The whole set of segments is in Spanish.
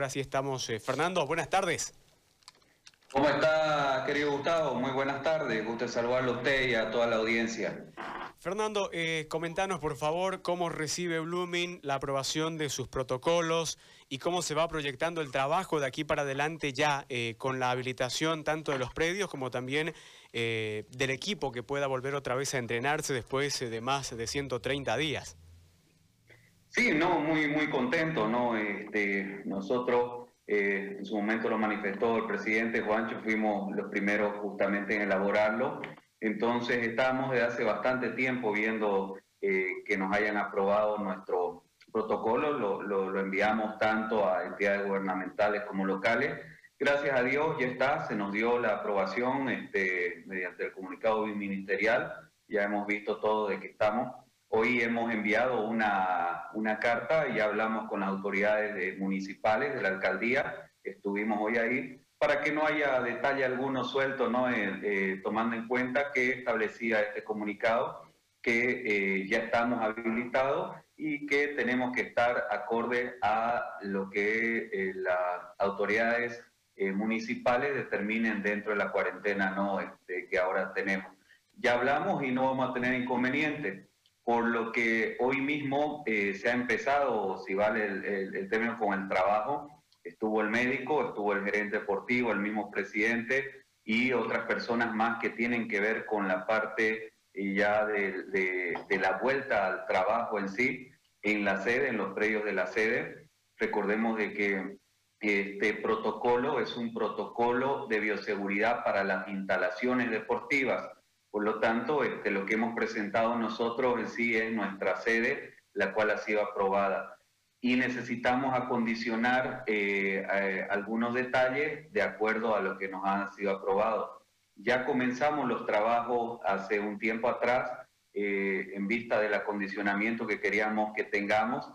ahora sí estamos. Eh, Fernando, buenas tardes. ¿Cómo está, querido Gustavo? Muy buenas tardes. Gusto saludarlo a usted y a toda la audiencia. Fernando, eh, comentanos por favor cómo recibe Blooming la aprobación de sus protocolos y cómo se va proyectando el trabajo de aquí para adelante ya eh, con la habilitación tanto de los predios como también eh, del equipo que pueda volver otra vez a entrenarse después de más de 130 días. Sí, no, muy, muy contento, ¿no? Este, nosotros, eh, en su momento lo manifestó el presidente Juancho, fuimos los primeros justamente en elaborarlo. Entonces, estamos desde hace bastante tiempo viendo eh, que nos hayan aprobado nuestro protocolo, lo, enviamos tanto a entidades gubernamentales como locales. Gracias a Dios ya está, se nos dio la aprobación este, mediante el comunicado ministerial, ya hemos visto todo de que estamos Hoy hemos enviado una, una carta y hablamos con las autoridades municipales de la alcaldía, estuvimos hoy ahí, para que no haya detalle alguno suelto, ¿no? Eh, eh, tomando en cuenta que establecía este comunicado que eh, ya estamos habilitados y que tenemos que estar acorde a lo que las autoridades municipales determinen dentro de la cuarentena ¿no? Este, que ahora tenemos. Ya hablamos y no vamos a tener inconvenientes por lo que hoy mismo eh, se ha empezado, si vale el, término, con el trabajo. Estuvo el médico, estuvo el gerente deportivo, el mismo presidente y otras personas más que tienen que ver con la parte eh, ya de, la vuelta al trabajo en sí, en la sede, en los predios de la sede. Recordemos de que este protocolo es un protocolo de bioseguridad para las instalaciones deportivas por lo tanto, este, lo que hemos presentado nosotros en sí es nuestra sede, la cual ha sido aprobada. Y necesitamos acondicionar eh, eh, algunos detalles de acuerdo a lo que nos han sido aprobados. Ya comenzamos los trabajos hace un tiempo atrás eh, en vista del acondicionamiento que queríamos que tengamos.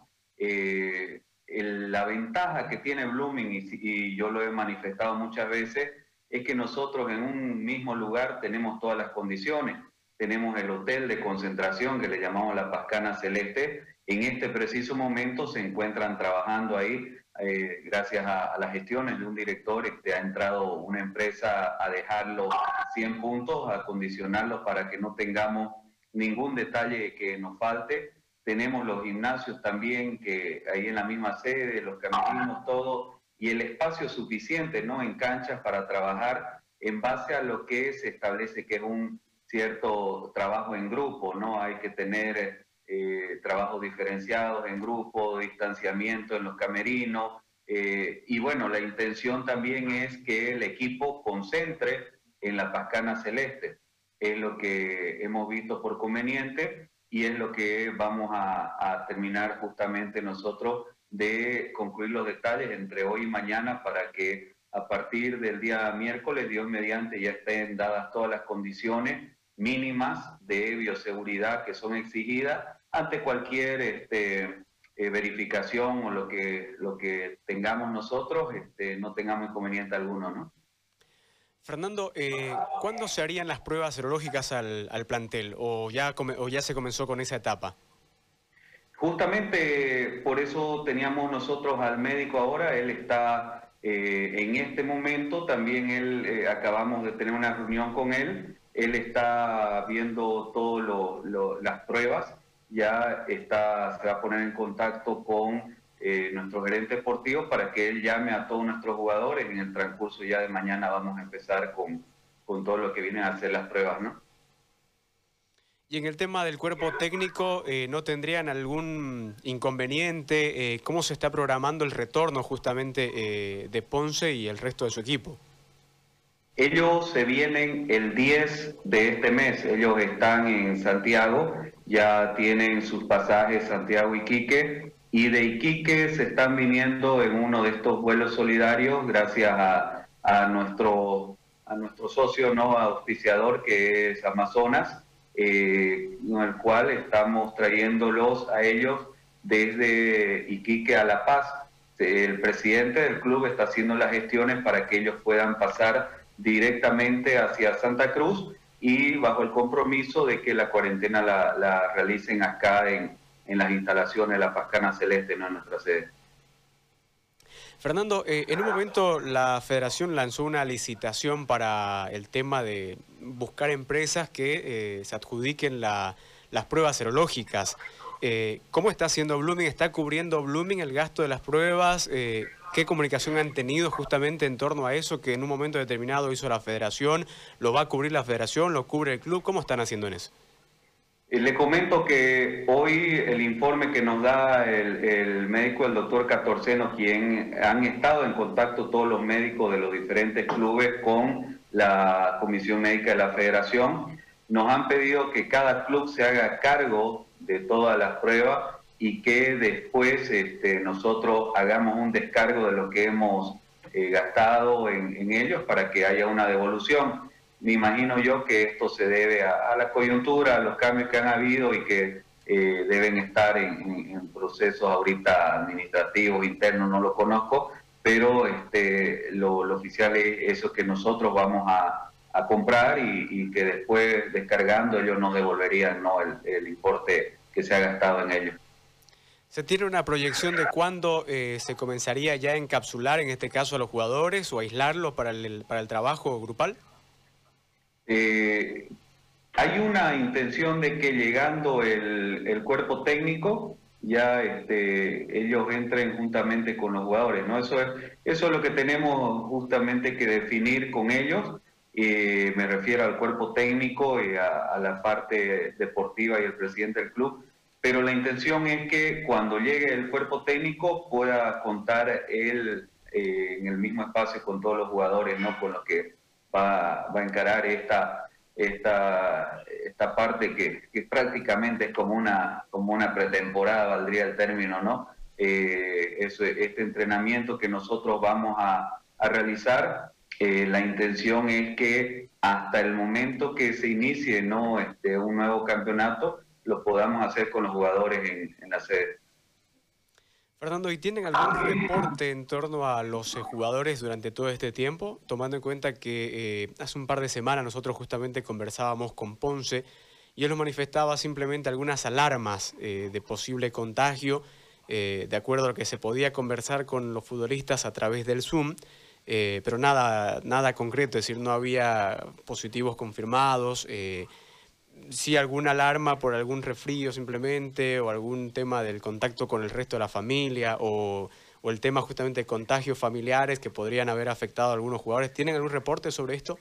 la ventaja que tiene Blooming, y yo lo he manifestado muchas veces, es que nosotros en un mismo lugar tenemos todas las condiciones. Tenemos el hotel de concentración que le llamamos la Pascana Celeste. En este preciso momento se encuentran trabajando ahí, eh, gracias a, las gestiones de un director, que este, ha entrado una empresa a dejarlo 100 puntos, a condicionarlo para que no tengamos ningún detalle que nos falte. Tenemos los gimnasios también, que ahí en la misma sede, los caminos, todo y el espacio suficiente ¿no? en canchas para trabajar en base a lo que se establece que es un cierto trabajo en grupo, ¿no? Hay que tener eh, trabajos diferenciados en grupo, distanciamiento en los camerinos, eh, y bueno, la intención también es que el equipo concentre en la Pascana Celeste. Es lo que hemos visto por conveniente y es lo que vamos a, a terminar justamente nosotros de concluir los detalles entre hoy y mañana para que a partir del día miércoles, Dios mediante, ya estén dadas todas las condiciones mínimas de bioseguridad que son exigidas ante cualquier este, eh, verificación o lo que, lo que tengamos nosotros, este, no tengamos inconveniente alguno, ¿no? Fernando, eh, ¿cuándo se harían las pruebas serológicas al, al plantel o ya, o ya se comenzó con esa etapa? Justamente por eso teníamos nosotros al médico ahora, él está eh, en este momento, también él, eh, acabamos de tener una reunión con él, él está viendo todas las pruebas, ya está, se va a poner en contacto con eh, nuestro gerente deportivo para que él llame a todos nuestros jugadores, en el transcurso ya de mañana vamos a empezar con, con todo lo que vienen a hacer las pruebas, ¿no? Y en el tema del cuerpo técnico, eh, ¿no tendrían algún inconveniente? Eh, ¿Cómo se está programando el retorno justamente eh, de Ponce y el resto de su equipo? Ellos se vienen el 10 de este mes, ellos están en Santiago, ya tienen sus pasajes Santiago-Iquique y de Iquique se están viniendo en uno de estos vuelos solidarios gracias a, nuestro, a nuestro socio no auspiciador que es Amazonas eh, en el cual estamos trayéndolos a ellos desde Iquique a La Paz. El presidente del club está haciendo las gestiones para que ellos puedan pasar directamente hacia Santa Cruz y bajo el compromiso de que la cuarentena la, realicen acá en, en, las instalaciones de la Pascana Celeste, no en nuestra sede. Fernando, eh, en un momento la federación lanzó una licitación para el tema de buscar empresas que eh, se adjudiquen las pruebas serológicas. Eh, ¿Cómo está haciendo Blooming? ¿Está cubriendo Blooming el gasto de las pruebas? ¿Qué comunicación han tenido justamente en torno a eso que en un momento determinado hizo la federación? ¿Lo va a cubrir la federación? ¿Lo cubre el club? ¿Cómo están haciendo en eso? Le comento que hoy el informe que nos da el, médico, el doctor Catorceno, quien han estado en contacto todos los médicos de los diferentes clubes con la Comisión Médica de la Federación, nos han pedido que cada club se haga cargo de todas las pruebas y que después este, nosotros hagamos un descargo de lo que hemos eh, gastado en ellos para que haya una devolución me imagino yo que esto se debe a, la coyuntura, a los cambios que han habido y que eh, deben estar en, procesos ahorita administrativos, internos, no lo conozco, pero este, lo, oficial es eso que nosotros vamos a, comprar y, que después descargando ellos nos devolverían ¿no? el, importe que se ha gastado en ellos. ¿Se tiene una proyección de cuándo eh, se comenzaría ya a encapsular, en este caso, a los jugadores o aislarlos para el, para el trabajo grupal? Eh, hay una intención de que llegando el, cuerpo técnico ya este, ellos entren juntamente con los jugadores, ¿no? Eso es, eso es lo que tenemos justamente que definir con ellos. Eh, me refiero al cuerpo técnico y a, la parte deportiva y el presidente del club. Pero la intención es que cuando llegue el cuerpo técnico pueda contar él eh, en el mismo espacio con todos los jugadores, ¿no? Con los que va, a encarar esta, esta, esta parte que, prácticamente es como una, como una pretemporada, valdría el término, ¿no? Eh, este entrenamiento que nosotros vamos a, realizar, eh, la intención es que hasta el momento que se inicie ¿no? este, un nuevo campeonato, lo podamos hacer con los jugadores en, en la sede. Fernando, ¿y tienen algún reporte en torno a los eh, jugadores durante todo este tiempo? Tomando en cuenta que eh, hace un par de semanas nosotros justamente conversábamos con Ponce y él nos manifestaba simplemente algunas alarmas eh, de posible contagio, de acuerdo a lo que se podía conversar con los futbolistas a través del Zoom, pero nada, nada concreto, es decir, no había positivos confirmados si alguna alarma por algún resfrío simplemente o algún tema del contacto con el resto de la familia o, el tema justamente de contagios familiares que podrían haber afectado a algunos jugadores. ¿Tienen algún reporte sobre esto?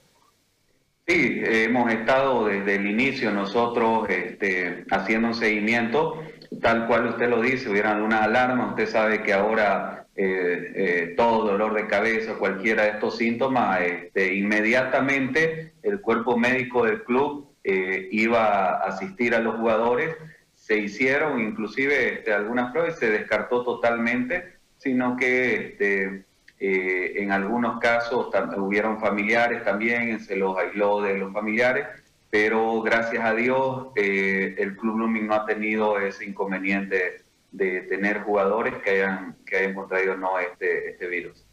Sí, hemos estado desde el inicio nosotros este, haciendo un seguimiento, tal cual usted lo dice, hubiera alguna alarma, usted sabe que ahora eh, eh, todo dolor de cabeza, cualquiera de estos síntomas, este, inmediatamente el cuerpo médico del club eh, iba a asistir a los jugadores, se hicieron inclusive este, algunas pruebas y se descartó totalmente, sino que este, eh, en algunos casos hubieron familiares también, se los aisló de los familiares, pero gracias a Dios eh, el Club Blooming no ha tenido ese inconveniente de tener jugadores que hayan, que hayan contraído no este, este virus.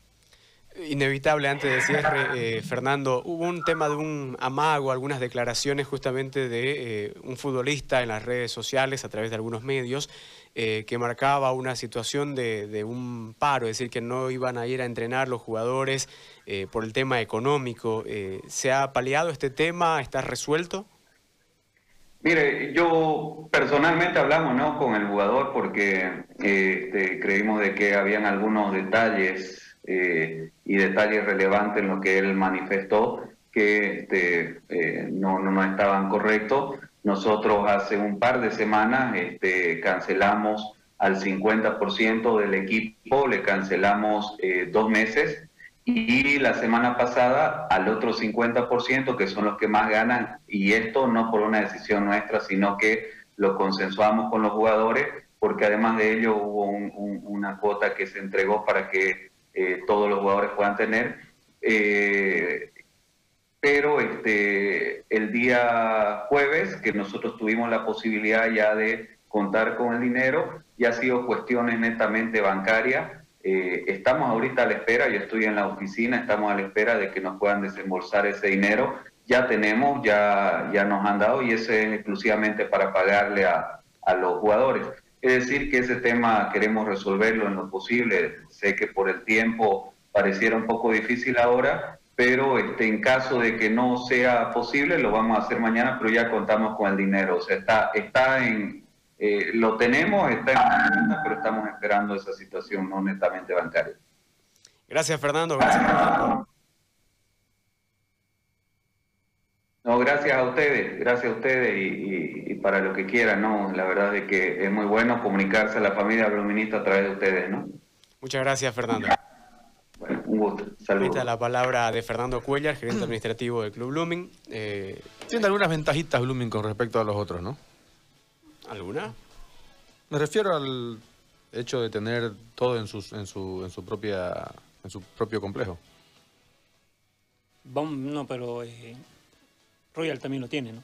Inevitable, antes de cierre, eh, Fernando, hubo un tema de un amago, algunas declaraciones justamente de eh, un futbolista en las redes sociales a través de algunos medios eh, que marcaba una situación de, un paro, es decir, que no iban a ir a entrenar los jugadores por el tema económico. ¿Se ha paliado este tema? ¿Está resuelto? Mire, yo personalmente hablamos ¿no? con el jugador porque este, creímos de que habían algunos detalles eh, y detalles relevantes en lo que él manifestó que este, eh, no, no, estaban correctos. Nosotros hace un par de semanas este, cancelamos al 50% del equipo, le cancelamos eh, dos meses y la semana pasada al otro 50%, que son los que más ganan, y esto no por una decisión nuestra, sino que lo consensuamos con los jugadores, porque además de ello hubo una cuota que se entregó para que eh, todos los jugadores puedan tener. Eh, pero este, el día jueves, que nosotros tuvimos la posibilidad ya de contar con el dinero, ya ha sido cuestiones netamente bancarias. Eh, estamos ahorita a la espera, yo estoy en la oficina, estamos a la espera de que nos puedan desembolsar ese dinero. Ya tenemos, ya, ya nos han dado y ese es exclusivamente para pagarle a, a los jugadores. Es decir, que ese tema queremos resolverlo en lo posible. Sé que por el tiempo pareciera un poco difícil ahora, pero este, en caso de que no sea posible, lo vamos a hacer mañana, pero ya contamos con el dinero. O sea, está, está en, eh, lo tenemos, está en pero estamos esperando esa situación no netamente bancaria. Gracias, Fernando. Gracias. No, gracias a ustedes, gracias a ustedes y, para lo que quieran, ¿no? La verdad es que es muy bueno comunicarse a la familia bluminista a través de ustedes, ¿no? Muchas gracias, Fernando. Bueno, un gusto. Saludos. la palabra de Fernando Cuellar, gerente administrativo del Club Blooming. Eh, Tiene algunas ventajitas Blooming con respecto a los otros, ¿no? ¿Alguna? Me refiero al hecho de tener todo en, sus, en, su, en, su, propia, en su propio complejo. No, pero eh, Royal también lo tiene, ¿no?